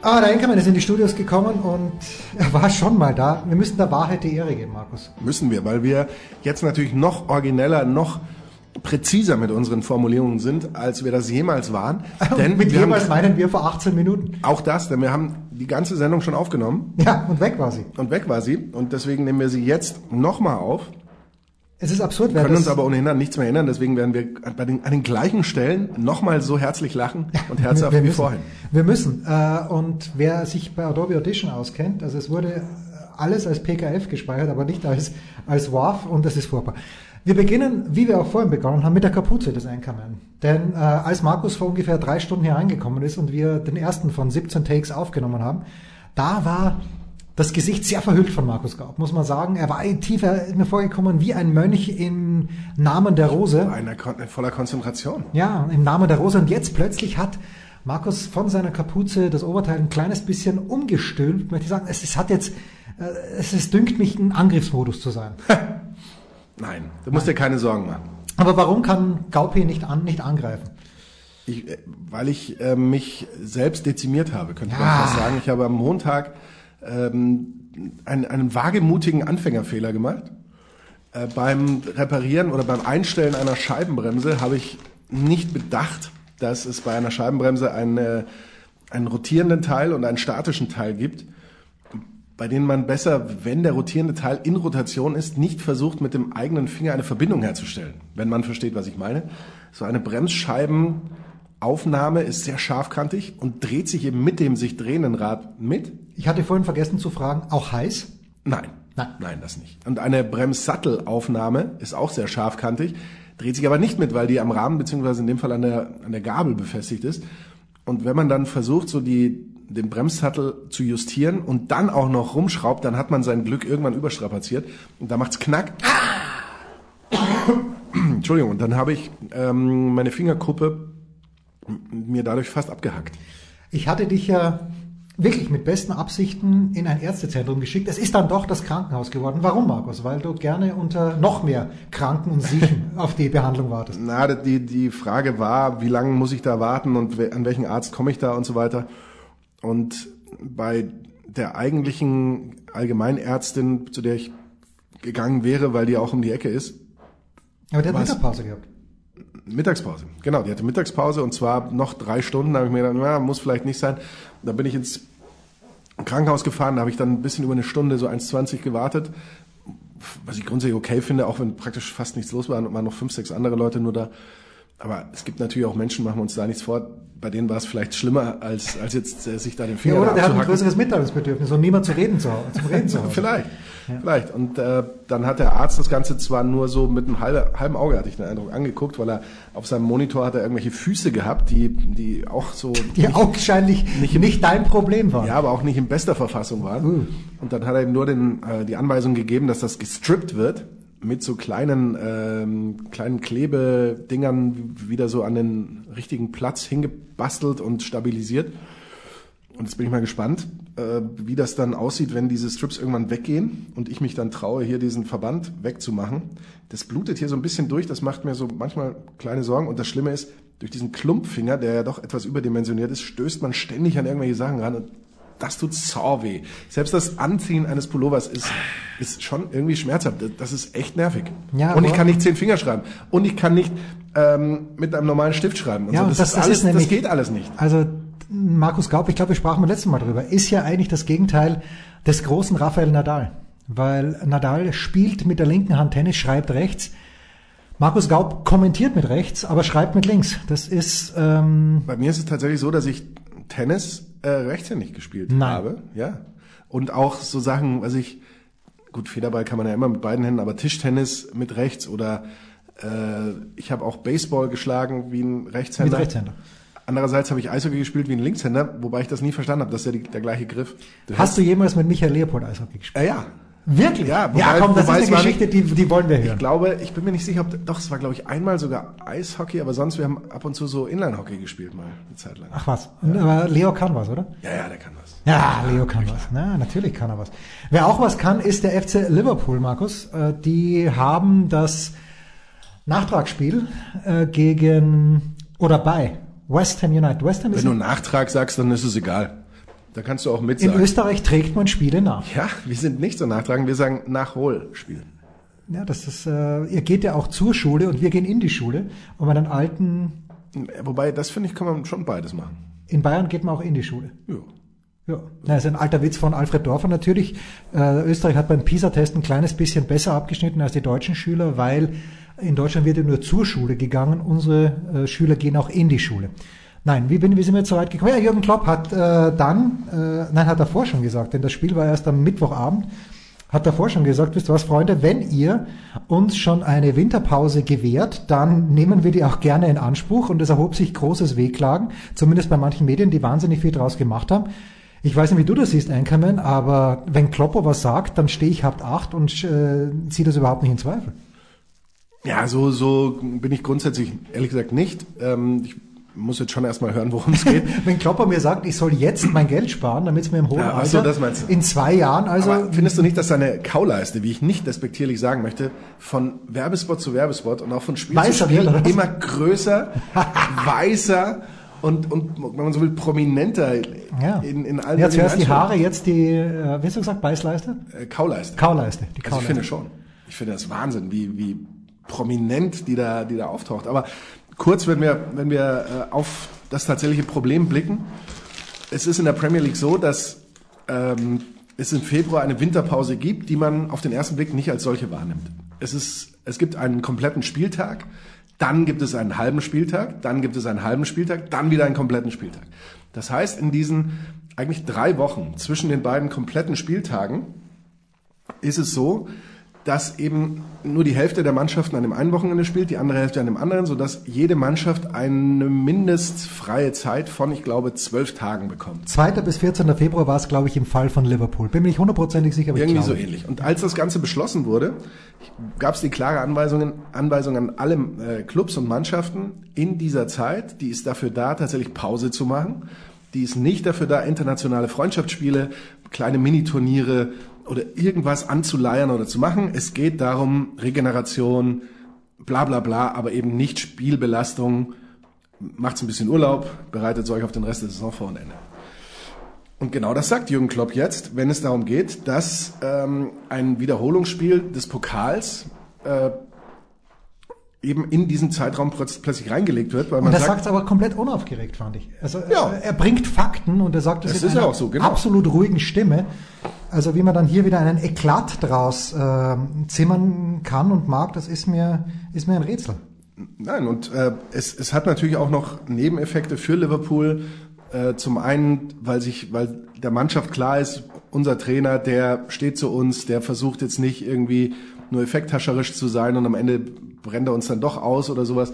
Ah, der Enkermann ist in die Studios gekommen und er war schon mal da. Wir müssen der Wahrheit die Ehre geben, Markus. Müssen wir, weil wir jetzt natürlich noch origineller, noch präziser mit unseren Formulierungen sind, als wir das jemals waren. Denn mit jemals meinen wir vor 18 Minuten. Auch das, denn wir haben die ganze Sendung schon aufgenommen. Ja, und weg war sie. Und weg war sie. Und deswegen nehmen wir sie jetzt nochmal auf. Es ist absurd, Wir können uns aber ohnehin an nichts mehr erinnern, deswegen werden wir bei den, an den gleichen Stellen nochmal so herzlich lachen und herzhaft wir wie müssen, vorhin. Wir müssen. Äh, und wer sich bei Adobe Audition auskennt, also es wurde alles als PKF gespeichert, aber nicht als, als WAV und das ist furchtbar. Wir beginnen, wie wir auch vorhin begonnen haben, mit der Kapuze des Anchorman. Denn äh, als Markus vor ungefähr drei Stunden hier reingekommen ist und wir den ersten von 17 Takes aufgenommen haben, da war das Gesicht sehr verhüllt von Markus Gaub, muss man sagen. Er war tiefer mir vorgekommen wie ein Mönch im Namen der Rose. Einer voller Konzentration. Ja, im Namen der Rose. Und jetzt plötzlich hat Markus von seiner Kapuze das Oberteil ein kleines bisschen umgestülpt, möchte ich sagen. Es, es hat jetzt, äh, es, es dünkt mich, ein Angriffsmodus zu sein. Nein, du musst Nein. dir keine Sorgen machen. Aber warum kann Gaupi nicht, an, nicht angreifen? Ich, äh, weil ich äh, mich selbst dezimiert habe, könnte Ja. man fast sagen. Ich habe am Montag ähm, einen, einen wagemutigen Anfängerfehler gemacht. Äh, beim Reparieren oder beim Einstellen einer Scheibenbremse habe ich nicht bedacht, dass es bei einer Scheibenbremse eine, einen rotierenden Teil und einen statischen Teil gibt, bei denen man besser, wenn der rotierende Teil in Rotation ist, nicht versucht, mit dem eigenen Finger eine Verbindung herzustellen, wenn man versteht, was ich meine. So eine Bremsscheibenaufnahme ist sehr scharfkantig und dreht sich eben mit dem sich drehenden Rad mit. Ich hatte vorhin vergessen zu fragen, auch heiß? Nein. Nein. Nein, das nicht. Und eine Bremssattelaufnahme ist auch sehr scharfkantig, dreht sich aber nicht mit, weil die am Rahmen beziehungsweise in dem Fall an der, an der Gabel befestigt ist. Und wenn man dann versucht, so die, den Bremssattel zu justieren und dann auch noch rumschraubt, dann hat man sein Glück irgendwann überstrapaziert und da macht's knack. Entschuldigung, und dann habe ich ähm, meine Fingerkuppe mir dadurch fast abgehackt. Ich hatte dich ja wirklich mit besten Absichten in ein Ärztezentrum geschickt. Es ist dann doch das Krankenhaus geworden. Warum, Markus? Weil du gerne unter noch mehr Kranken und Siechen auf die Behandlung wartest. Na, die, die Frage war, wie lange muss ich da warten und an welchen Arzt komme ich da und so weiter. Und bei der eigentlichen Allgemeinärztin, zu der ich gegangen wäre, weil die auch um die Ecke ist, Aber der hat? Mittagspause gehabt. Mittagspause. Genau, die hatte Mittagspause und zwar noch drei Stunden. Da habe ich mir gedacht, na, muss vielleicht nicht sein. Da bin ich ins Krankenhaus gefahren, da habe ich dann ein bisschen über eine Stunde, so 1,20 gewartet. Was ich grundsätzlich okay finde, auch wenn praktisch fast nichts los war und waren noch fünf, sechs andere Leute nur da. Aber es gibt natürlich auch Menschen, machen wir uns da nichts vor, bei denen war es vielleicht schlimmer, als, als jetzt äh, sich da den Ja, Finger oder da der hat ein größeres Mitteilungsbedürfnis und niemand zu reden zu, zum Reden zu. Vielleicht, vielleicht. Und äh, dann hat der Arzt das Ganze zwar nur so mit einem halben, halben Auge, hatte ich den Eindruck, angeguckt, weil er auf seinem Monitor hat er irgendwelche Füße gehabt, die, die auch so Die nicht, augenscheinlich nicht, dein Problem waren. ja, aber auch nicht in bester Verfassung waren. Uh. Und dann hat er ihm nur den, äh, die Anweisung gegeben, dass das gestrippt wird mit so kleinen, ähm, kleinen Klebedingern wieder so an den richtigen Platz hingebastelt und stabilisiert. Und jetzt bin ich mal gespannt, äh, wie das dann aussieht, wenn diese Strips irgendwann weggehen und ich mich dann traue, hier diesen Verband wegzumachen. Das blutet hier so ein bisschen durch, das macht mir so manchmal kleine Sorgen. Und das Schlimme ist, durch diesen Klumpfinger, der ja doch etwas überdimensioniert ist, stößt man ständig an irgendwelche Sachen ran und das tut sau weh. Selbst das Anziehen eines Pullovers ist, ist schon irgendwie schmerzhaft. Das ist echt nervig. Ja, und ich kann nicht zehn Finger schreiben. Und ich kann nicht ähm, mit einem normalen Stift schreiben. Und Ja, so. das, das, ist das alles, ist nämlich, das geht alles nicht. Also Markus Gaub, ich glaube, wir sprachen beim letzten Mal drüber, ist ja eigentlich das Gegenteil des großen Rafael Nadal. Weil Nadal spielt mit der linken Hand Tennis, schreibt rechts. Markus Gaub kommentiert mit rechts, aber schreibt mit links. Das ist ähm, Bei mir ist es tatsächlich so, dass ich Tennis äh, rechtshändig gespielt Nein. habe. Ja. Und auch so Sachen, was ich, gut, Federball kann man ja immer mit beiden Händen, aber Tischtennis mit rechts oder äh, ich habe auch Baseball geschlagen wie ein Rechtshänder. Mit Rechtshänder. Andererseits habe ich Eishockey gespielt wie ein Linkshänder, wobei ich das nie verstanden habe. Das ist ja die, der gleiche Griff. Hast du jemals mit Michael Leopold Eishockey gespielt? Äh, ja. Wirklich? Ja, wobei- ja komm, das ist eine Geschichte, die, die wollen wir Ich hören. glaube, ich bin mir nicht sicher, ob, doch, es war glaube ich einmal sogar Eishockey, aber sonst, wir haben ab und zu so Inline-Hockey gespielt mal, eine Zeit lang. Ach was. Und, aber Leo kann was, oder? Ja, ja, der kann was. Ja, Leo kann was. Na, natürlich kann er was. Wer auch was kann, ist der FC Liverpool, Markus. Äh, Die haben das Nachtragsspiel äh, gegen oder bei West Ham United. West Ham ist Wenn du Nachtrag sagst, dann ist es egal. Da kannst du auch mit in. Österreich trägt man Spiele nach. Ja, wir sind nicht so nachtragend, wir sagen Nachholspiel. Ja, das ist, äh, ihr geht ja auch zur Schule und wir gehen in die Schule. Und bei den Alten, Wobei, das finde ich, kann man schon beides machen. in Bayern geht man auch in die Schule. Ja. Ja, das ist ein alter Witz von Alfred Dorfer natürlich. Äh, Österreich hat beim PISA-Test ein kleines bisschen besser abgeschnitten als die deutschen Schüler, weil in Deutschland wird ja nur zur Schule gegangen. Unsere äh, Schüler gehen auch in die Schule. Nein, wie, bin, wie sind wir jetzt so weit gekommen? Ja, Jürgen Klopp hat äh, dann, äh, nein, hat davor schon gesagt, denn das Spiel war erst am Mittwochabend, hat davor schon gesagt, wisst ihr was, Freunde, wenn ihr uns schon eine Winterpause gewährt, dann nehmen wir die auch gerne in Anspruch und es erhob sich großes Wehklagen, zumindest bei manchen Medien, die wahnsinnig viel draus gemacht haben. Ich weiß nicht, wie du das siehst, Einkommen, aber wenn Kloppo was sagt, dann stehe ich habt acht und äh, ziehe das überhaupt nicht in Zweifel. Ja, so, so bin ich grundsätzlich ehrlich gesagt nicht. Ähm, ich muss jetzt schon erstmal hören, worum es geht. Wenn Klopper mir sagt, ich soll jetzt mein Geld sparen, damit es mir im hohen Ja, Alter so, das meinst du. in zwei Jahren, also Aber findest du nicht, dass seine Kauleiste, wie ich nicht despektierlich sagen möchte, von Werbespot zu Werbespot und auch von Spiel Weißer zu Spiel was? immer größer, weißer und, und, wenn man so will, prominenter ja. in, in allen jetzt hörst die. Haare, jetzt die, äh, wie hast du gesagt, Beißleiste? Äh, Kauleiste. Kauleiste. Die Also ich Kauleiste. finde schon. Ich finde das Wahnsinn, wie, wie prominent die da, die da auftaucht. Aber kurz, wenn wir, wenn wir äh, auf das tatsächliche Problem blicken. Es ist in der Premier League so, dass ähm, es im Februar eine Winterpause gibt, die man auf den ersten Blick nicht als solche wahrnimmt. Es, ist, es gibt einen kompletten Spieltag, dann gibt es einen halben Spieltag, dann gibt es einen halben Spieltag, dann wieder einen kompletten Spieltag. Das heißt, in diesen eigentlich drei Wochen zwischen den beiden kompletten Spieltagen ist es so, dass eben nur die Hälfte der Mannschaften an dem einen Wochenende spielt, die andere Hälfte an dem anderen, sodass jede Mannschaft eine mindestfreie Zeit von, ich glaube, zwölf Tagen bekommt. 2. bis 14. Februar war es, glaube ich, im Fall von Liverpool. Bin mir nicht hundertprozentig sicher, aber Irgendwie ich so glaube. ähnlich. Und als das Ganze beschlossen wurde, gab es die klare Anweisungen, Anweisung an alle äh, Clubs und Mannschaften in dieser Zeit, die ist dafür da, tatsächlich Pause zu machen. Die ist nicht dafür da, internationale Freundschaftsspiele, kleine Miniturniere oder irgendwas anzuleiern oder zu machen. Es geht darum, Regeneration, bla bla bla, aber eben nicht Spielbelastung. Macht's ein bisschen Urlaub, bereitet euch auf den Rest der Saison vor und Ende. Und genau das sagt Jürgen Klopp jetzt, wenn es darum geht, dass ähm, ein Wiederholungsspiel des Pokals äh, eben in diesen Zeitraum plötz- plötzlich reingelegt wird, weil man Und er sagt, es aber komplett unaufgeregt, fand ich. Also Ja. er, er bringt Fakten und er sagt es in einer auch so, genau. absolut ruhigen Stimme. Also wie man dann hier wieder einen Eklat draus äh, zimmern kann und mag, das ist mir, ist mir ein Rätsel. Nein, und äh, es, es hat natürlich auch noch Nebeneffekte für Liverpool. Äh, zum einen, weil sich, weil der Mannschaft klar ist, unser Trainer, der steht zu uns, der versucht jetzt nicht irgendwie nur effekthascherisch zu sein und am Ende brennt er uns dann doch aus oder sowas.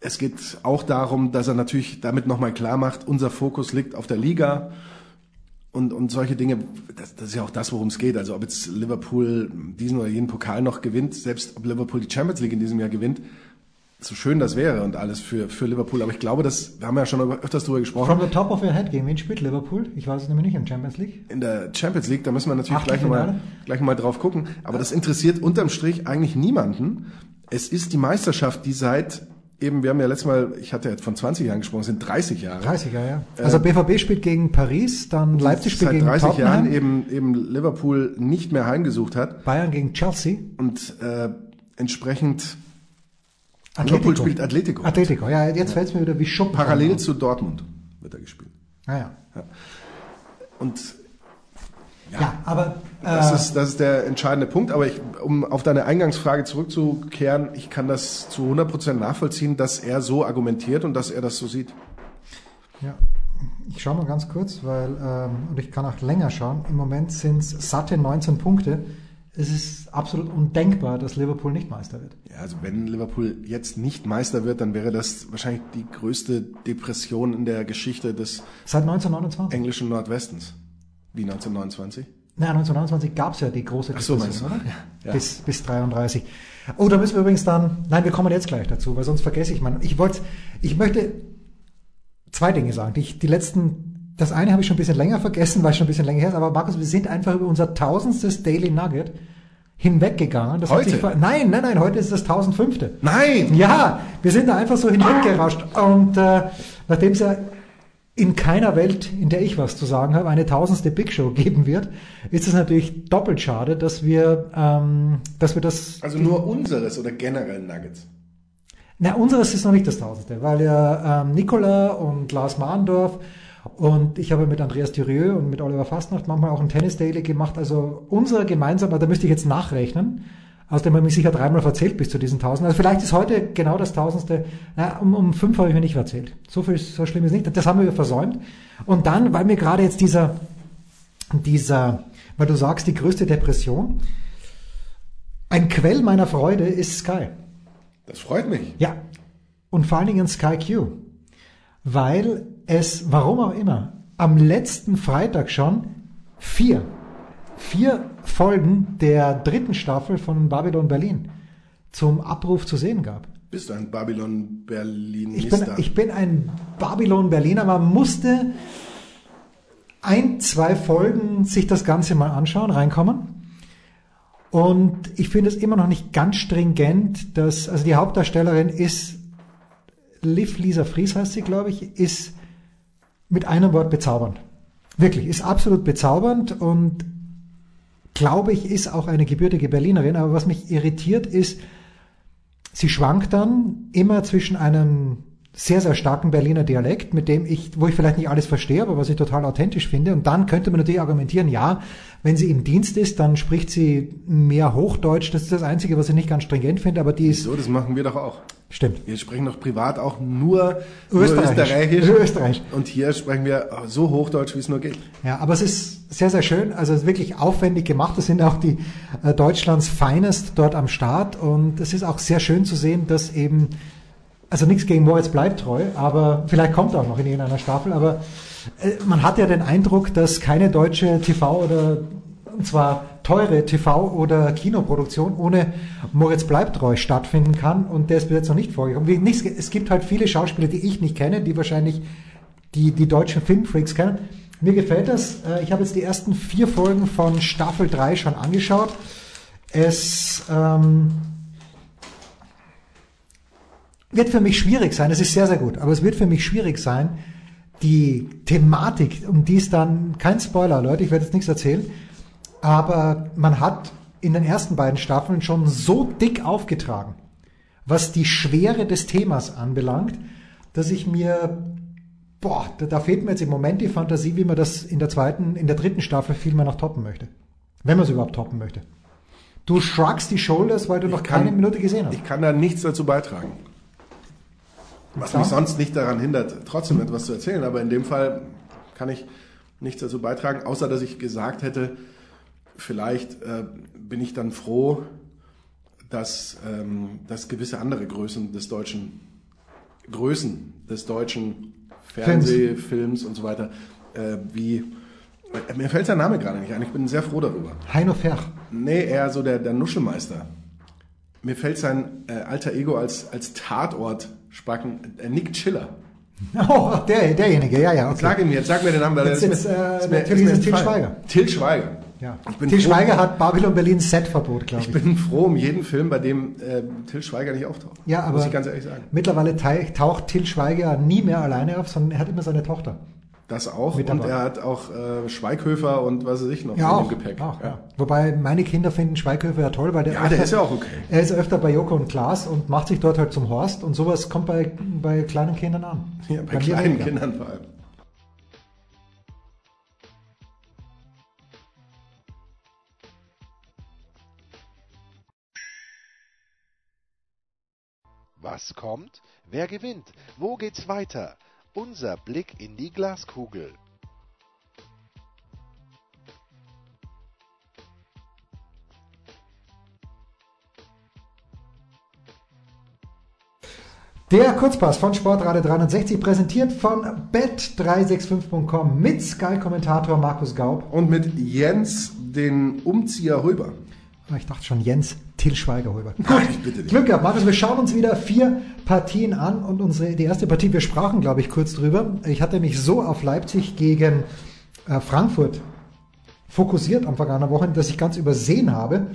Es geht auch darum, dass er natürlich damit nochmal klar macht, unser Fokus liegt auf der Liga und, und solche Dinge, das, das ist ja auch das, worum es geht. Also ob jetzt Liverpool diesen oder jenen Pokal noch gewinnt, selbst ob Liverpool die Champions League in diesem Jahr gewinnt, so schön das wäre und alles für, für Liverpool. Aber ich glaube, das, wir haben ja schon öfters darüber gesprochen. From the top of your head, gegen wen spielt Liverpool? Ich weiß es nämlich nicht in Champions League. in der Champions League, da müssen wir natürlich gleich nochmal gleich noch mal drauf gucken. Aber das interessiert unterm Strich eigentlich niemanden. Es ist die Meisterschaft, die seit eben, wir haben ja letztes Mal, ich hatte jetzt von 20 Jahren gesprochen, es sind 30 Jahre. 30er, ja. Also BVB spielt gegen Paris, dann Leipzig spielt seit gegen 30 Tottenham, Jahren eben, eben Liverpool nicht mehr heimgesucht hat Bayern gegen Chelsea, und äh, entsprechend Atletico. Liverpool spielt Atletico. Atletico, ja, jetzt fällt es mir wieder wie Schuppen. Parallel zu Dortmund wird er gespielt. Ah, ja. Und Ja, aber Das, äh, ist, das ist der entscheidende Punkt. Aber ich, um auf deine Eingangsfrage zurückzukehren, ich kann das zu 100% nachvollziehen, dass er so argumentiert und dass er das so sieht. Ja, ich schaue mal ganz kurz, weil, ähm, und ich kann auch länger schauen. Im Moment sind es satte 19 Punkte. Es ist absolut undenkbar, dass Liverpool nicht Meister wird. Ja, also wenn Liverpool jetzt nicht Meister wird, dann wäre das wahrscheinlich die größte Depression in der Geschichte des Seit 1929. englischen Nordwestens. Wie 1929? Nein, 1929 gab es ja die große Ach so, oder? Ja. Bis, bis 33. Oh, da müssen wir übrigens dann, nein, wir kommen jetzt gleich dazu, weil sonst vergesse ich mal. Ich wollte, ich möchte zwei Dinge sagen. Die, ich- die letzten, das eine habe ich schon ein bisschen länger vergessen, weil es schon ein bisschen länger her ist, aber Markus, wir sind einfach über unser tausendstes Daily Nugget hinweggegangen. Das Heute? nein, nein, nein, heute ist das tausendfünfte. Nein! Ja, wir sind da einfach so hinweggerauscht. Und äh, nachdem es ja in keiner Welt, in der ich was zu sagen habe, eine tausendste Big Show geben wird, ist es natürlich doppelt schade, dass wir, ähm, dass wir das. Also nur unseres oder generell Nuggets. Na, unseres ist noch nicht das tausendste, weil ja ähm, Nicola und Lars Mahndorf und ich habe mit Andreas Thürieu und mit Oliver Fastnacht manchmal auch ein Tennis Daily gemacht. Also unser gemeinsamer, da müsste ich jetzt nachrechnen. Außerdem habe ich mich sicher dreimal verzählt bis zu diesen tausend. Also vielleicht ist heute genau das tausendste. Na, um, um fünf habe ich mir nicht verzählt. So viel, so schlimm ist nicht. Das haben wir versäumt. Und dann, weil mir gerade jetzt dieser, dieser, weil du sagst, die größte Depression, ein Quell meiner Freude ist Sky. Das freut mich. Ja. Und vor allen Dingen Sky Q. Weil es, warum auch immer, am letzten Freitag schon vier, vier Folgen der dritten Staffel von Babylon Berlin zum Abruf zu sehen gab. Bist du ein Babylon Ich bin, Berlinister? ich bin ein Babylon Berliner. Man musste ein, zwei Folgen sich das Ganze mal anschauen, reinkommen. Und ich finde es immer noch nicht ganz stringent, dass, also die Hauptdarstellerin ist, Liv Lisa Fries heißt sie, glaube ich, ist mit einem Wort bezaubernd. Wirklich, ist absolut bezaubernd und glaube ich, ist auch eine gebürtige Berlinerin. Aber was mich irritiert ist, sie schwankt dann immer zwischen einem sehr, sehr starken Berliner Dialekt, mit dem ich, wo ich vielleicht nicht alles verstehe, aber was ich total authentisch finde. Und dann könnte man natürlich argumentieren, ja, wenn sie im Dienst ist, dann spricht sie mehr Hochdeutsch. Das ist das Einzige, was ich nicht ganz stringent finde, aber die ist, so, das machen wir doch auch. stimmt. Wir sprechen doch privat auch nur Österreichisch. nur Österreichisch. Österreich. Und hier sprechen wir so Hochdeutsch, wie es nur geht. Ja, aber es ist sehr, sehr schön. Also es ist wirklich aufwendig gemacht. Es sind auch die äh, Deutschlands Finest dort am Start. Und es ist auch sehr schön zu sehen, dass eben, also nichts gegen Moritz bleibt treu, aber vielleicht kommt er auch noch in irgendeiner Staffel. Aber äh, man hat ja den Eindruck, dass keine deutsche TV oder und zwar teure TV- oder Kinoproduktion ohne Moritz Bleibtreu stattfinden kann und der ist bis jetzt noch nicht vorgekommen. Es gibt halt viele Schauspieler, die ich nicht kenne, die wahrscheinlich die, die deutschen Filmfreaks kennen. Mir gefällt das. Äh, Ich habe jetzt die ersten vier Folgen von Staffel 3 schon angeschaut. Es ähm, wird für mich schwierig sein. Es ist sehr, sehr gut, aber es wird für mich schwierig sein, die Thematik, um die es dann, kein Spoiler, Leute, ich werde jetzt nichts erzählen, aber man hat in den ersten beiden Staffeln schon so dick aufgetragen, was die Schwere des Themas anbelangt, dass ich mir, boah, da, da fehlt mir jetzt im Moment die Fantasie, wie man das in der zweiten, in der dritten Staffel viel mehr noch toppen möchte. Wenn man es überhaupt toppen möchte. Du shruggst die Shoulders, weil du noch kann- keine Minute gesehen hast. Ich kann da nichts dazu beitragen. Was Klar. mich sonst nicht daran hindert, trotzdem etwas zu erzählen. Aber in dem Fall kann ich nichts dazu beitragen, außer dass ich gesagt hätte, vielleicht äh, bin ich dann froh, dass, ähm, dass gewisse andere Größen des deutschen Größen des deutschen Fernsehfilms und so weiter, äh, wie äh, mir fällt sein Name gerade nicht ein. Ich bin sehr froh darüber. Heino Ferch. Nee, eher so der, der Nuschelmeister. Mir fällt sein äh, alter Ego als, als Tatort spacken. Äh, Nick Chiller. Oh, der, derjenige, ja, ja. Okay. Sag ihn mir, jetzt sag mir den Namen. weil Jetzt- der jetzt, mir- äh, ist mir- natürlich ist es Til entfallen. Schweiger. Til Schweiger. Ja. Ich bin Til froh- Schweiger hat Babylon Berlin Setverbot, glaube ich. Ich bin froh um jeden Film, bei dem äh, Til Schweiger nicht auftaucht. Ja, aber Muss ich ganz ehrlich sagen. mittlerweile taucht Til Schweiger nie mehr alleine auf, sondern er hat immer seine Tochter. Das auch. Mit Und dabei. er hat auch äh, Schweighöfer und was weiß ich noch Ja, in auch. dem Gepäck. auch ja. Wobei meine Kinder finden Schweighöfer ja toll, weil der, Ja, der ist ja auch okay. Er ist öfter bei Joko und Klaas und macht sich dort halt zum Horst und sowas kommt bei, bei kleinen Kindern an. Ja, bei mir kleinen weniger. Kindern vor allem. Was kommt? Wer gewinnt? Wo geht's weiter? Unser Blick in die Glaskugel. Der Kurzpass von Sportradio 360 präsentiert von bet365.com mit Sky-Kommentator Markus Gaub. Und mit Jens den Umzieher Hulber. Ah, Ich dachte schon Jens Till. Gut, bitte dich. Glück gehabt, Markus. Wir schauen uns wieder vier Partien an und unsere, die erste Partie, wir sprachen, glaube ich, kurz drüber. Ich hatte mich so auf Leipzig gegen äh, Frankfurt fokussiert am vergangenen Wochenende, dass ich ganz übersehen habe,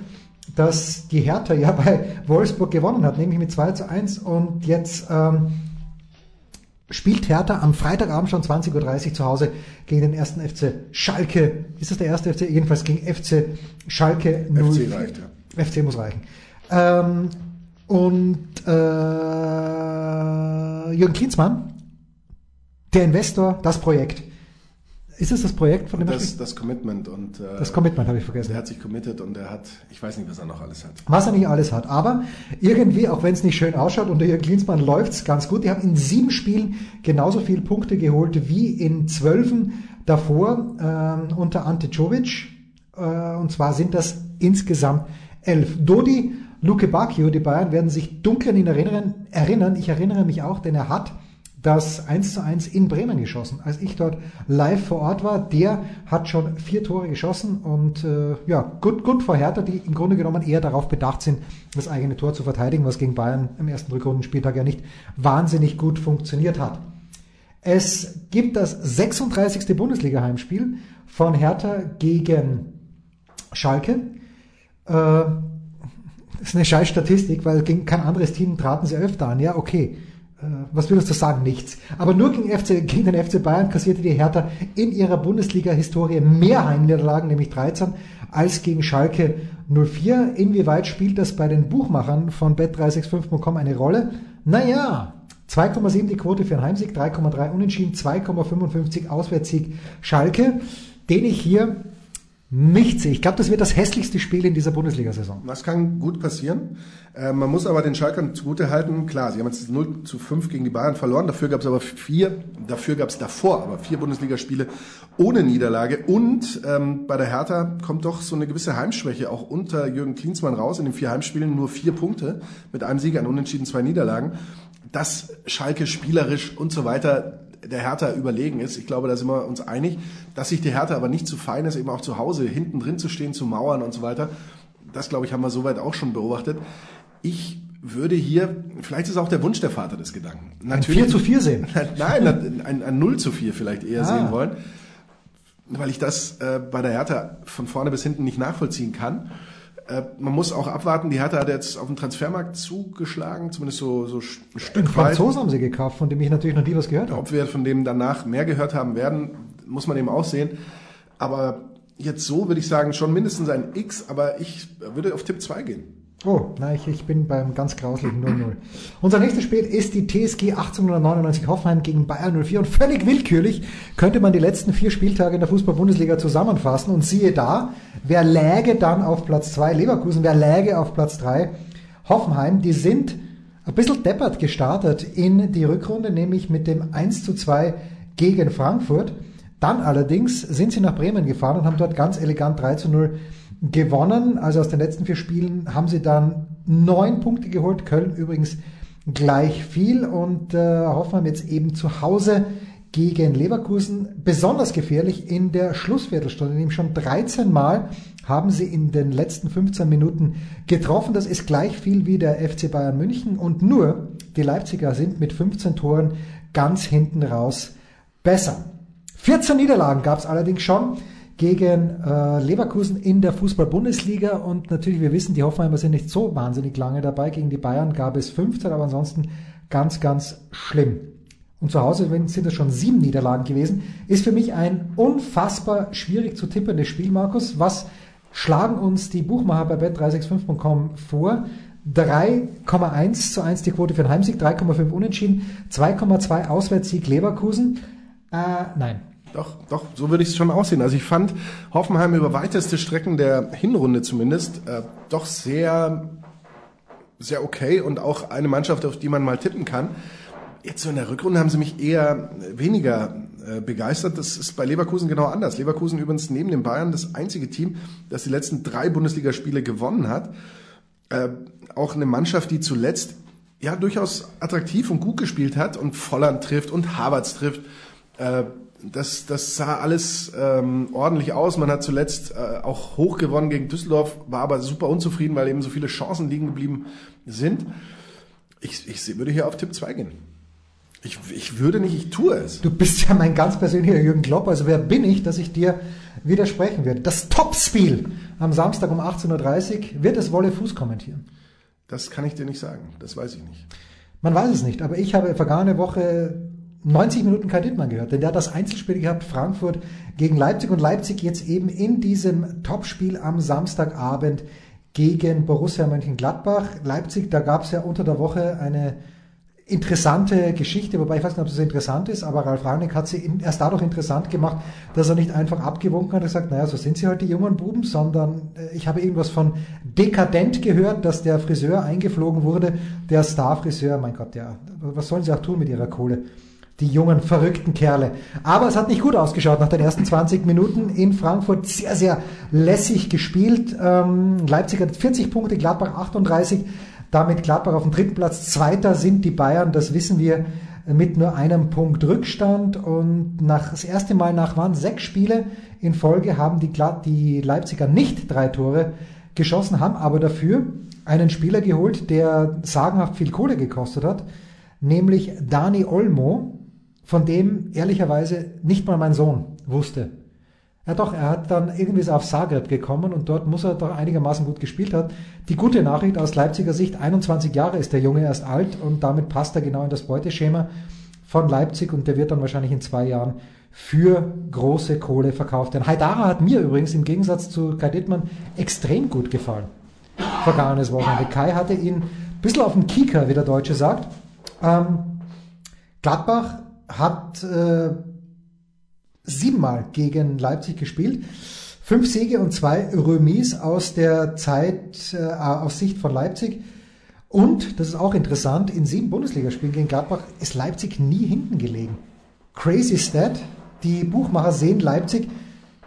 dass die Hertha ja bei Wolfsburg gewonnen hat, nämlich mit 2 zu 1 und jetzt ähm, spielt Hertha am Freitagabend schon 20.30 Uhr zu Hause gegen den ersten FC Schalke. Ist das der erste FC? Jedenfalls gegen FC Schalke 04. FC reicht, ja. FC muss reichen. Ähm, und äh, Jürgen Klinsmann, der Investor, das Projekt. Ist es das Projekt, von dem er Das, das Commitment und äh, Das Commitment habe ich vergessen. der hat sich committed und er hat, ich weiß nicht, was er noch alles hat. was er nicht alles hat. Aber irgendwie, auch wenn es nicht schön ausschaut, unter Jürgen Klinsmann läuft es ganz gut. Die haben in sieben Spielen genauso viele Punkte geholt wie in zwölfen davor ähm, unter Ante Czovic. Äh, und zwar sind das insgesamt elf. Dodi Luke Bacchio, die Bayern werden sich dunkel an ihn erinnern, erinnern. Ich erinnere mich auch, denn er hat das 1 zu 1 in Bremen geschossen. Als ich dort live vor Ort war, der hat schon vier Tore geschossen und äh, ja, gut, gut vor Hertha, die im Grunde genommen eher darauf bedacht sind, das eigene Tor zu verteidigen, was gegen Bayern im ersten Rückrundenspieltag ja nicht wahnsinnig gut funktioniert hat. Es gibt das 36. Bundesliga-Heimspiel von Hertha gegen Schalke. Äh, ist eine scheiß Statistik, weil gegen kein anderes Team traten sie öfter an. Ja, okay. Äh, Was würdest du sagen? Nichts. Aber nur gegen, FC, gegen den FC Bayern kassierte die Hertha in ihrer Bundesliga-Historie mehr Heimniederlagen, nämlich 13, als gegen Schalke 04. Inwieweit spielt das bei den Buchmachern von bet365.com eine Rolle? Naja, 2,7 die Quote für einen Heimsieg, 3,3 Unentschieden, 2,55 Auswärtssieg Schalke, den ich hier nicht sehe. Ich glaube, das wird das hässlichste Spiel in dieser Bundesliga-Saison. Das kann gut passieren. Äh, man muss aber den Schalkern zugute halten, klar, sie haben jetzt 0 zu 5 gegen die Bayern verloren, dafür gab es aber vier, dafür gab es davor aber vier Bundesligaspiele ohne Niederlage und ähm, bei der Hertha kommt doch so eine gewisse Heimschwäche auch unter Jürgen Klinsmann raus. In den vier Heimspielen nur vier Punkte mit einem Sieg, ein Unentschieden, zwei Niederlagen. Dass Schalke spielerisch und so weiter der Hertha überlegen ist. Ich glaube, da sind wir uns einig, dass sich die Hertha aber nicht zu fein ist, eben auch zu Hause hinten drin zu stehen, zu mauern und so weiter. Das, glaube ich, haben wir soweit auch schon beobachtet. Ich würde hier, vielleicht ist auch der Wunsch der Vater des Gedanken. Ein 4 zu 4 sehen. Nein, ein, ein 0 zu 4 vielleicht eher Ah. sehen wollen, weil ich das äh, bei der Hertha von vorne bis hinten nicht nachvollziehen kann. Äh, man muss auch abwarten, die Hertha hat jetzt auf dem Transfermarkt zugeschlagen, zumindest so, so ein Stück weit. Franzosen haben sie gekauft, von dem ich natürlich noch nie was gehört habe. Ob wir von dem danach mehr gehört haben werden, muss man eben auch sehen. Aber jetzt so würde ich sagen, schon mindestens ein X, aber ich würde auf Tipp 2 gehen. Oh, nein, ich, ich bin beim ganz grauslichen 0-0. Unser nächstes Spiel ist die TSG 1899 Hoffenheim gegen Bayern 04 und völlig willkürlich könnte man die letzten vier Spieltage in der Fußball-Bundesliga zusammenfassen und siehe da, wer läge dann auf Platz 2 Leverkusen, wer läge auf Platz 3 Hoffenheim, die sind ein bisschen deppert gestartet in die Rückrunde, nämlich mit dem 1 zu 2 gegen Frankfurt. Dann allerdings sind sie nach Bremen gefahren und haben dort ganz elegant 3 zu 0 gewonnen. Also aus den letzten vier Spielen haben sie dann neun Punkte geholt. Köln übrigens gleich viel und äh, Hoffenheim jetzt eben zu Hause gegen Leverkusen. Besonders gefährlich in der Schlussviertelstunde, nämlich schon 13 Mal haben sie in den letzten 15 Minuten getroffen. Das ist gleich viel wie der FC Bayern München und nur die Leipziger sind mit 15 Toren ganz hinten raus besser. 14 Niederlagen gab es allerdings schon gegen äh, Leverkusen in der Fußball-Bundesliga und natürlich, wir wissen, die Hoffenheimer sind nicht so wahnsinnig lange dabei. Gegen die Bayern gab es 15, aber ansonsten ganz, ganz schlimm. Und zu Hause sind es schon sieben Niederlagen gewesen. Ist für mich ein unfassbar schwierig zu tippendes Spiel, Markus. Was schlagen uns die Buchmacher bei bet365.com vor? 3,1 zu 1 die Quote für den Heimsieg, 3,5 Unentschieden, 2,2 Auswärtssieg Leverkusen. Äh, nein. Doch, doch, so würde ich es schon aussehen. Also ich fand Hoffenheim über weiteste Strecken der Hinrunde zumindest äh, doch sehr, sehr okay und auch eine Mannschaft, auf die man mal tippen kann. Jetzt so in der Rückrunde haben sie mich eher weniger äh, begeistert. Das ist bei Leverkusen genau anders. Leverkusen übrigens neben den Bayern das einzige Team, das die letzten drei Bundesligaspiele gewonnen hat. Äh, auch eine Mannschaft, die zuletzt ja durchaus attraktiv und gut gespielt hat und Volland trifft und Havertz trifft. Äh, das, das sah alles ähm, ordentlich aus. Man hat zuletzt äh, auch hoch gewonnen gegen Düsseldorf, war aber super unzufrieden, weil eben so viele Chancen liegen geblieben sind. Ich, ich würde hier auf Tipp 2 gehen. Ich, ich würde nicht, ich tue es. Du bist ja mein ganz persönlicher Jürgen Klopp, also wer bin ich, dass ich dir widersprechen werde? Das Topspiel am Samstag um 18.30 Uhr wird es Wolle Fuß kommentieren. Das kann ich dir nicht sagen, das weiß ich nicht. Man weiß es nicht, aber ich habe vergangene Woche 90 Minuten kein Dittmann gehört, denn der hat das Einzelspiel gehabt, Frankfurt gegen Leipzig und Leipzig jetzt eben in diesem Topspiel am Samstagabend gegen Borussia Mönchengladbach. Leipzig, da gab es ja unter der Woche eine interessante Geschichte, wobei ich weiß nicht, ob das interessant ist, aber Ralf Rangnick hat sie erst dadurch interessant gemacht, dass er nicht einfach abgewunken hat und gesagt, naja, so sind sie halt die jungen Buben, sondern äh, ich habe irgendwas von dekadent gehört, dass der Friseur eingeflogen wurde, der Starfriseur, mein Gott, ja, was sollen sie auch tun mit ihrer Kohle? Die jungen, verrückten Kerle. Aber es hat nicht gut ausgeschaut nach den ersten 20 Minuten in Frankfurt. Sehr, sehr lässig gespielt. Ähm, Leipzig hat 40 Punkte, Gladbach 38. Damit Gladbach auf dem dritten Platz. Zweiter sind die Bayern, das wissen wir, mit nur einem Punkt Rückstand. Und nach, das erste Mal nach waren sechs Spiele in Folge haben die, die Leipziger nicht drei Tore geschossen, haben aber dafür einen Spieler geholt, der sagenhaft viel Kohle gekostet hat, nämlich Dani Olmo, von dem ehrlicherweise nicht mal mein Sohn wusste, ja doch, er hat dann irgendwie so auf Zagreb gekommen und dort muss er doch einigermaßen gut gespielt haben. Die gute Nachricht aus Leipziger Sicht, 21 Jahre ist der Junge erst alt und damit passt er genau in das Beuteschema von Leipzig und der wird dann wahrscheinlich in zwei Jahren für große Kohle verkauft werden. Haidara hat mir übrigens im Gegensatz zu Kai Dittmann extrem gut gefallen. Vergangenes Wochenende. Kai hatte ihn ein bisschen auf dem Kieker, wie der Deutsche sagt. Ähm, Gladbach hat äh, siebenmal gegen Leipzig gespielt. Fünf Siege und zwei Remis aus der Zeit äh, aus Sicht von Leipzig. Und, das ist auch interessant, in sieben Bundesligaspielen gegen Gladbach ist Leipzig nie hinten gelegen. Crazy Stat. Die Buchmacher sehen Leipzig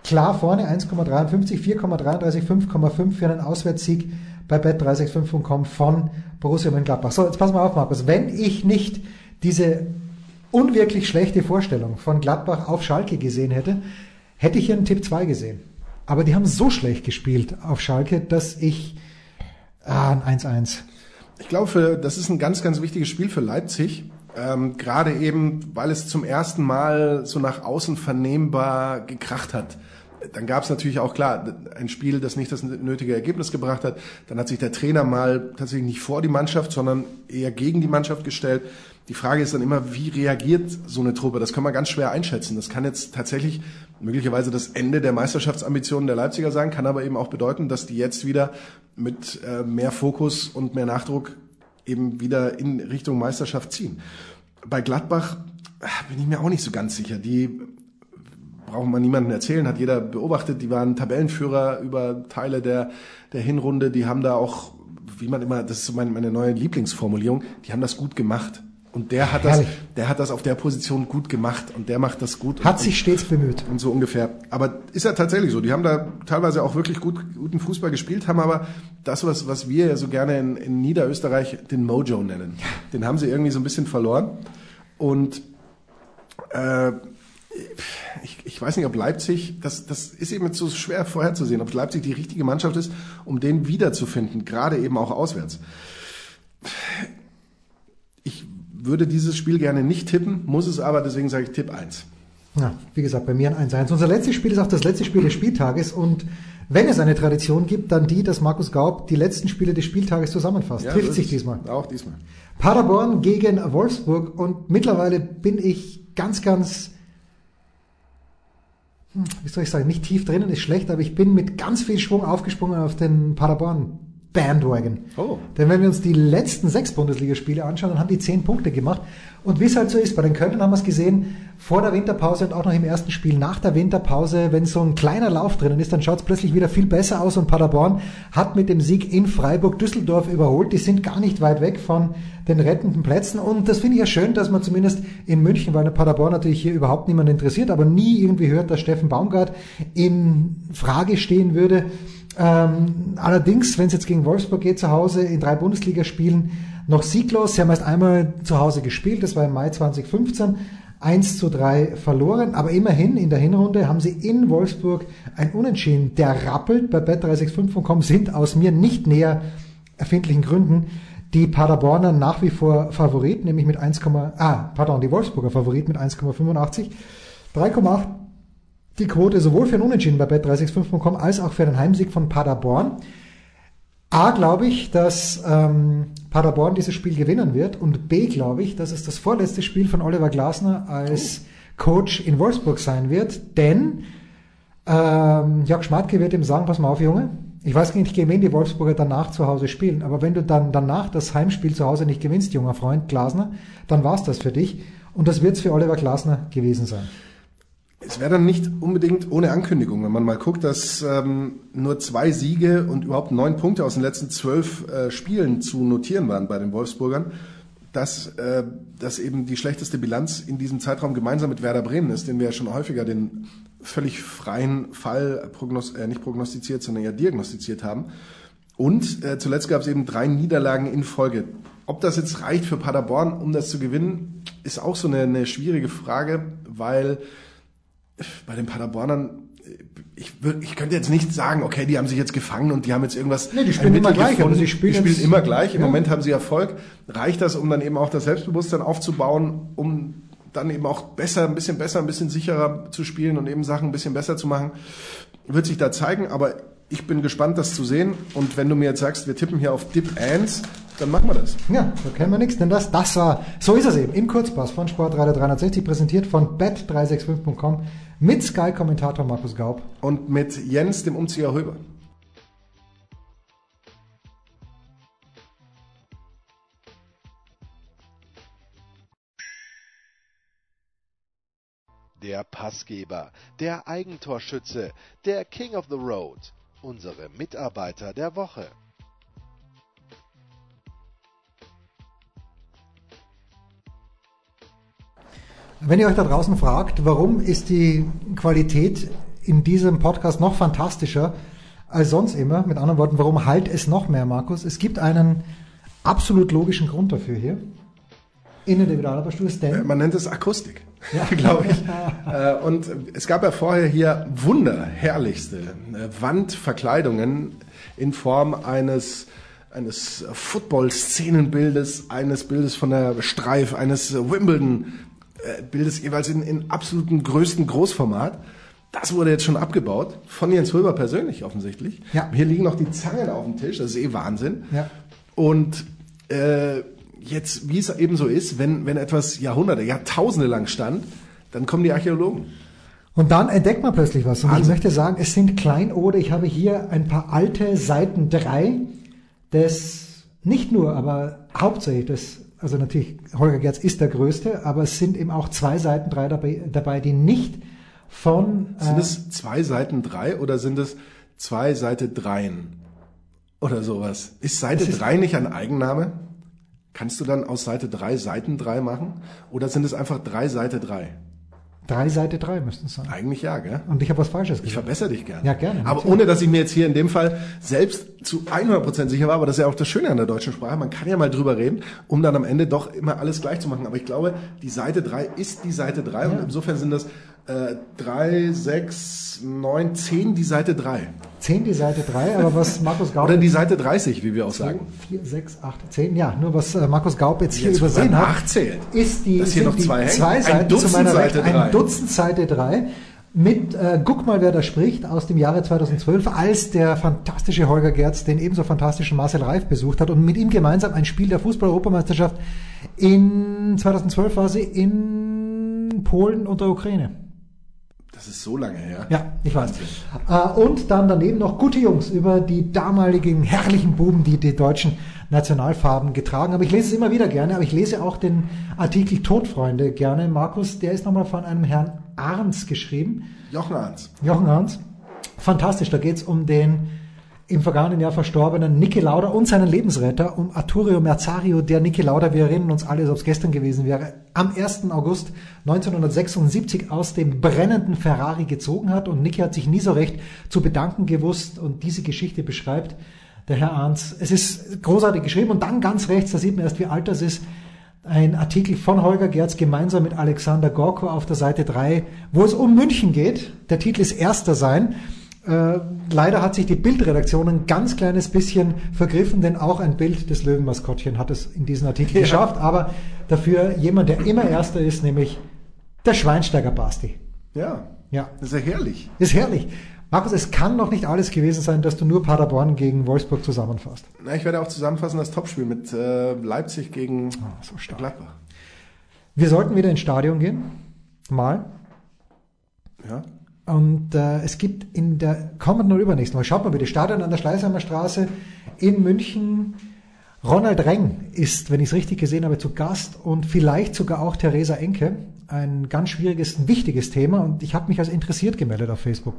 klar vorne, 1,53, 4,33, 5,5 für einen Auswärtssieg bei bet365.com von Borussia Mönchengladbach. So, jetzt passen wir auf, Markus. Wenn ich nicht diese unwirklich schlechte Vorstellung von Gladbach auf Schalke gesehen hätte, hätte ich einen Tipp 2 gesehen. Aber die haben so schlecht gespielt auf Schalke, dass ich ah, ein 1-1. Ich glaube, das ist ein ganz, ganz wichtiges Spiel für Leipzig. Ähm, Gerade eben, weil es zum ersten Mal so nach außen vernehmbar gekracht hat. Dann gab es natürlich auch klar ein Spiel, das nicht das nötige Ergebnis gebracht hat. Dann hat sich der Trainer mal tatsächlich nicht vor die Mannschaft, sondern eher gegen die Mannschaft gestellt. Die Frage ist dann immer, wie reagiert so eine Truppe? Das kann man ganz schwer einschätzen. Das kann jetzt tatsächlich möglicherweise das Ende der Meisterschaftsambitionen der Leipziger sein, kann aber eben auch bedeuten, dass die jetzt wieder mit äh, mehr Fokus und mehr Nachdruck eben wieder in Richtung Meisterschaft ziehen. Bei Gladbach äh, bin ich mir auch nicht so ganz sicher. Die brauchen wir niemandem erzählen, hat jeder beobachtet. Die waren Tabellenführer über Teile der, der Hinrunde. Die haben da auch, wie man immer, das ist meine, meine neue Lieblingsformulierung, die haben das gut gemacht. Und der hat Herrlich. das, der hat das auf der Position gut gemacht und der macht das gut. Hat und, sich stets bemüht. Und so ungefähr. Aber ist ja tatsächlich so. Die haben da teilweise auch wirklich gut, guten Fußball gespielt, haben aber das, was, was wir ja so gerne in, in Niederösterreich den Mojo nennen. Den haben sie irgendwie so ein bisschen verloren. Und äh, ich, ich weiß nicht, ob Leipzig, das, das ist eben jetzt so schwer vorherzusehen, ob Leipzig die richtige Mannschaft ist, um den wiederzufinden, gerade eben auch auswärts würde dieses Spiel gerne nicht tippen, muss es aber, deswegen sage ich Tipp 1. Ja, wie gesagt, bei mir ein 1-1. Unser letztes Spiel ist auch das letzte Spiel des Spieltages und wenn es eine Tradition gibt, dann die, dass Markus Gaub die letzten Spiele des Spieltages zusammenfasst. Ja, Trifft sich diesmal. Auch diesmal. Paderborn gegen Wolfsburg und mittlerweile bin ich ganz, ganz, hm, wie soll ich sagen, nicht tief drinnen ist schlecht, aber ich bin mit ganz viel Schwung aufgesprungen auf den Paderborn Bandwagon. Oh. Denn wenn wir uns die letzten sechs Bundesligaspiele anschauen, dann haben die zehn Punkte gemacht. Und wie es halt so ist, bei den Kölnern haben wir es gesehen, vor der Winterpause und auch noch im ersten Spiel nach der Winterpause, wenn so ein kleiner Lauf drinnen ist, dann schaut es plötzlich wieder viel besser aus und Paderborn hat mit dem Sieg in Freiburg Düsseldorf überholt. Die sind gar nicht weit weg von den rettenden Plätzen und das finde ich ja schön, dass man zumindest in München, weil der Paderborn natürlich hier überhaupt niemand interessiert, aber nie irgendwie hört, dass Steffen Baumgart in Frage stehen würde ähm, allerdings, wenn es jetzt gegen Wolfsburg geht zu Hause in drei Bundesligaspielen, noch sieglos. Sie haben erst einmal zu Hause gespielt, das war im Mai 2015. 1 zu 3 verloren, aber immerhin in der Hinrunde haben sie in Wolfsburg ein Unentschieden. Der rappelt bei bet365.com sind aus mir nicht näher erfindlichen Gründen die Paderborner nach wie vor Favorit, nämlich mit 1, ah, pardon, die Wolfsburger Favorit mit 1,85. 3,8 die Quote sowohl für ein Unentschieden bei bet365.com als auch für den Heimsieg von Paderborn. A, glaube ich, dass ähm, Paderborn dieses Spiel gewinnen wird und B, glaube ich, dass es das vorletzte Spiel von Oliver Glasner als Coach in Wolfsburg sein wird, denn ähm, Jörg Schmatke wird ihm sagen, pass mal auf, Junge, ich weiß nicht, gegen wen die Wolfsburger danach zu Hause spielen, aber wenn du dann danach das Heimspiel zu Hause nicht gewinnst, junger Freund Glasner, dann war's das für dich und das wird's für Oliver Glasner gewesen sein. Es wäre dann nicht unbedingt ohne Ankündigung, wenn man mal guckt, dass ähm, nur zwei Siege und überhaupt neun Punkte aus den letzten zwölf äh, Spielen zu notieren waren bei den Wolfsburgern, dass äh, das eben die schlechteste Bilanz in diesem Zeitraum gemeinsam mit Werder Bremen ist, den wir ja schon häufiger den völlig freien Fall prognos äh, nicht prognostiziert, sondern eher diagnostiziert haben. Und äh, zuletzt gab es eben drei Niederlagen in Folge. Ob das jetzt reicht für Paderborn, um das zu gewinnen, ist auch so eine, eine schwierige Frage, weil bei den Paderbornern, ich, würd, ich könnte jetzt nicht sagen, okay, die haben sich jetzt gefangen und die haben jetzt irgendwas. Nee, die spielen immer gleich, aber sie spielen, die spielen immer gleich. Im ja. Moment haben sie Erfolg. Reicht das, um dann eben auch das Selbstbewusstsein aufzubauen, um dann eben auch besser, ein bisschen besser, ein bisschen sicherer zu spielen und eben Sachen ein bisschen besser zu machen? Wird sich da zeigen, aber ich bin gespannt, das zu sehen. Und wenn du mir jetzt sagst, wir tippen hier auf Dip Ants, dann machen wir das. Ja, da kennen wir nichts, denn das, das war, so ist es eben, im Kurzpass von Sportradio 360, präsentiert von bet365.com mit Sky-Kommentator Markus Gaub. Und mit Jens, dem Umzieher Höber. Der Passgeber, der Eigentorschütze, der King of the Road, unsere Mitarbeiter der Woche. Wenn ihr euch da draußen fragt, warum ist die Qualität in diesem Podcast noch fantastischer als sonst immer, mit anderen Worten, warum halt es noch mehr, Markus? Es gibt einen absolut logischen Grund dafür hier. In der Individualarbeitsstudios, denn... Man nennt es Akustik, ja. glaube ich. Äh, und es gab ja vorher hier wunderherrlichste äh, Wandverkleidungen in Form eines eines Football-Szenenbildes, eines Bildes von der Streif, eines Wimbledon äh, Bildes jeweils in, in absoluten größten Großformat. Das wurde jetzt schon abgebaut, von Jens Röber persönlich offensichtlich. Ja. Hier liegen noch die Zangen auf dem Tisch, das ist eh Wahnsinn. Ja. Und äh, jetzt, wie es eben so ist, wenn, wenn etwas Jahrhunderte, Jahrtausende lang stand, dann kommen die Archäologen. Und dann entdeckt man plötzlich was. Und also, ich möchte sagen, es sind Kleinode. Ich habe hier ein paar alte Seiten 3 des, nicht nur, aber hauptsächlich des also natürlich Holger Gerz ist der größte, aber es sind eben auch zwei Seiten drei dabei, dabei die nicht von. Sind äh, es zwei Seiten drei oder sind es zwei Seite dreien? Oder sowas. Ist Seite ist drei nicht ein Eigenname? Kannst du dann aus Seite drei Seiten drei machen? Oder sind es einfach drei Seite drei? Drei Seite drei müssten es sein. Eigentlich ja, gell? Und ich habe was Falsches gesagt. Ich verbessere dich gerne. Ja, gerne. Aber ohne, dass ich mir jetzt hier in dem Fall selbst zu 100% sicher war, aber das ist ja auch das Schöne an der deutschen Sprache, man kann ja mal drüber reden, um dann am Ende doch immer alles gleich zu machen. Aber ich glaube, die Seite drei ist die Seite drei ja. und insofern sind das äh, drei, sechs, neun, zehn die Seite drei. 10 die Seite 3, aber was Markus Gaub... Oder die Seite 30, wie wir auch sagen. 4, 6, 8, 10, ja, nur was äh, Markus Gaub jetzt, jetzt hier übersehen hat, ist die, hier noch zwei, zwei Seiten zu meiner Seite Recht, ein Dutzend Seite 3 mit äh, Guck mal, wer da spricht, aus dem Jahre 2012, als der fantastische Holger Gerz den ebenso fantastischen Marcel Reif besucht hat und mit ihm gemeinsam ein Spiel der Fußball-Europameisterschaft in 2012 war sie in Polen und der Ukraine. Das ist so lange her. Ja, ich weiß. Äh, und dann daneben noch gute Jungs über die damaligen herrlichen Buben, die die deutschen Nationalfarben getragen haben. Ich lese es immer wieder gerne, aber ich lese auch den Artikel Todfreunde gerne. Markus, der ist nochmal von einem Herrn Arns geschrieben. Jochen Arns. Jochen Arns. Fantastisch, da geht es um den im vergangenen Jahr verstorbenen Niki Lauda und seinen Lebensretter, um Arturio Merzario, der Niki Lauda, wir erinnern uns alle, als ob es gestern gewesen wäre, am 1. August 1976 aus dem brennenden Ferrari gezogen hat und Niki hat sich nie so recht zu bedanken gewusst und diese Geschichte beschreibt der Herr Arndt. Es ist großartig geschrieben und dann ganz rechts, da sieht man erst, wie alt das ist, ein Artikel von Holger Gerz gemeinsam mit Alexander Gorko auf der Seite 3, wo es um München geht. Der Titel ist Erster sein. Äh, leider hat sich die Bildredaktion ein ganz kleines bisschen vergriffen, denn auch ein Bild des Löwenmaskottchen hat es in diesen Artikel ja. geschafft. Aber dafür jemand, der immer Erster ist, nämlich der Schweinsteiger Basti. Ja. Ja. Das ist ja herrlich. Ist herrlich. Markus, es kann noch nicht alles gewesen sein, dass du nur Paderborn gegen Wolfsburg zusammenfasst. Na, ich werde auch zusammenfassen das Topspiel mit äh, Leipzig gegen oh, so Gladbach. Wir sollten wieder ins Stadion gehen. Mal. Ja. Und äh, es gibt in der kommenden und übernächsten Mal, schaut mal bitte, Stadion an der Schleißheimer Straße in München. Ronald Reng ist, wenn ich es richtig gesehen habe, zu Gast und vielleicht sogar auch Theresa Enke. Ein ganz schwieriges, ein wichtiges Thema und ich habe mich als interessiert gemeldet auf Facebook.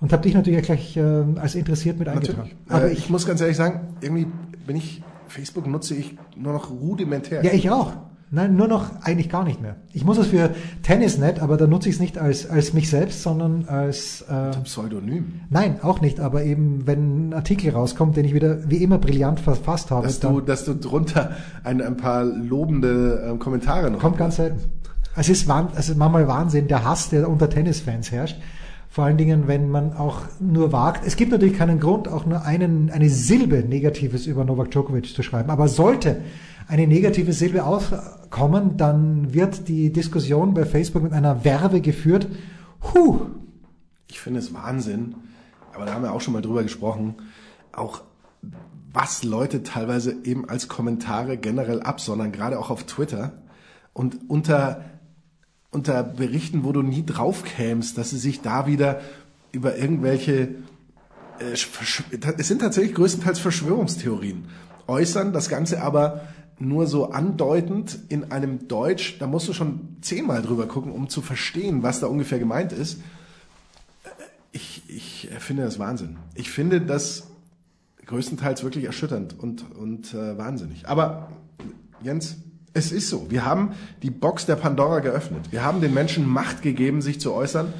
Und habe dich natürlich gleich äh, als interessiert mit eingetragen. Aber äh, ich, ich muss ganz ehrlich sagen, irgendwie bin ich, Facebook nutze ich nur noch rudimentär. Ja, ich auch. Nein, nur noch eigentlich gar nicht mehr. Ich muss es für Tennisnet, aber da nutze ich es nicht als, als mich selbst, sondern als äh, Pseudonym. Nein, auch nicht, aber eben wenn ein Artikel rauskommt, den ich wieder wie immer brillant verfasst habe. Dass du, dass du drunter ein, ein paar lobende äh, Kommentare noch Kommt ganz selten. Es ist, es ist manchmal Wahnsinn, der Hass, der unter Tennisfans herrscht. Vor allen Dingen, wenn man auch nur wagt. Es gibt natürlich keinen Grund, auch nur einen, eine Silbe Negatives über Novak Djokovic zu schreiben. Aber sollte eine negative Silbe aufkommen, dann wird die Diskussion bei Facebook mit einer Werbe geführt. Huh. Ich finde es Wahnsinn. Aber da haben wir auch schon mal drüber gesprochen. Auch was Leute teilweise eben als Kommentare generell absondern, gerade auch auf Twitter. Und unter unter Berichten, wo du nie drauf kämst, dass sie sich da wieder über irgendwelche, äh, es sind tatsächlich größtenteils Verschwörungstheorien, äußern, das Ganze aber nur so andeutend in einem Deutsch, da musst du schon zehnmal drüber gucken, um zu verstehen, was da ungefähr gemeint ist. Ich, ich finde das Wahnsinn. Ich finde das größtenteils wirklich erschütternd und, und äh, wahnsinnig. Aber Jens, es ist so. Wir haben die Box der Pandora geöffnet. Wir haben den Menschen Macht gegeben, sich zu äußern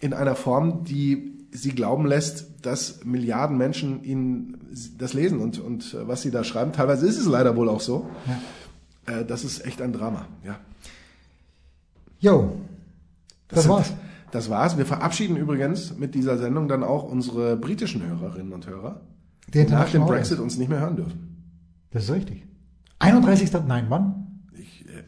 in einer Form, die sie glauben lässt, dass Milliarden Menschen ihnen das lesen und, und äh, was sie da schreiben. Teilweise ist es leider wohl auch so. Ja. Äh, das ist echt ein Drama. Ja. Jo, das, das war's. das war's. Wir verabschieden übrigens mit dieser Sendung dann auch unsere britischen Hörerinnen und Hörer, die nach dem Brexit uns nicht mehr hören dürfen. Das ist richtig. 31. Nein, wann?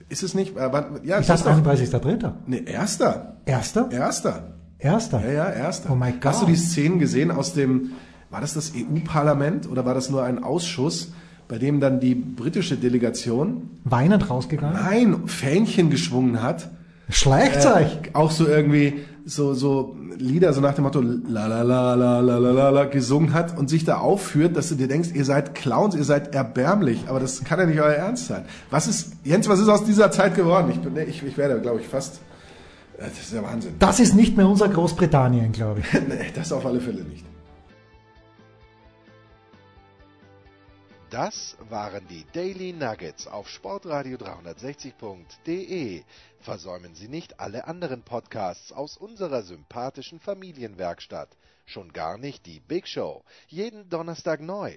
Ist es nicht? Äh, wann, ja, ich dachte 31.3. Nee, erster. Erster? Erster. Erster? Ja, ja, erster. Oh mein Gott. Hast du die Szenen gesehen aus dem, war das das EU-Parlament oder war das nur ein Ausschuss, bei dem dann die britische Delegation weinend rausgegangen? Nein, Fähnchen geschwungen hat. Schlagzeug. Äh, auch so irgendwie so so Lieder so nach dem Motto la la la la la la la la gesungen hat und sich da aufführt, dass du dir denkst, ihr seid Clowns, ihr seid erbärmlich, aber das kann ja nicht euer Ernst sein. Was ist Jens, was ist aus dieser Zeit geworden? Ich bin ich, ich werde glaube ich fast das ist ja Wahnsinn. Das ist nicht mehr unser Großbritannien, glaube ich. nee, das auf alle Fälle nicht. Das waren die Daily Nuggets auf Sportradio 360.de. Versäumen Sie nicht alle anderen Podcasts aus unserer sympathischen Familienwerkstatt. Schon gar nicht die Big Show. Jeden Donnerstag neu.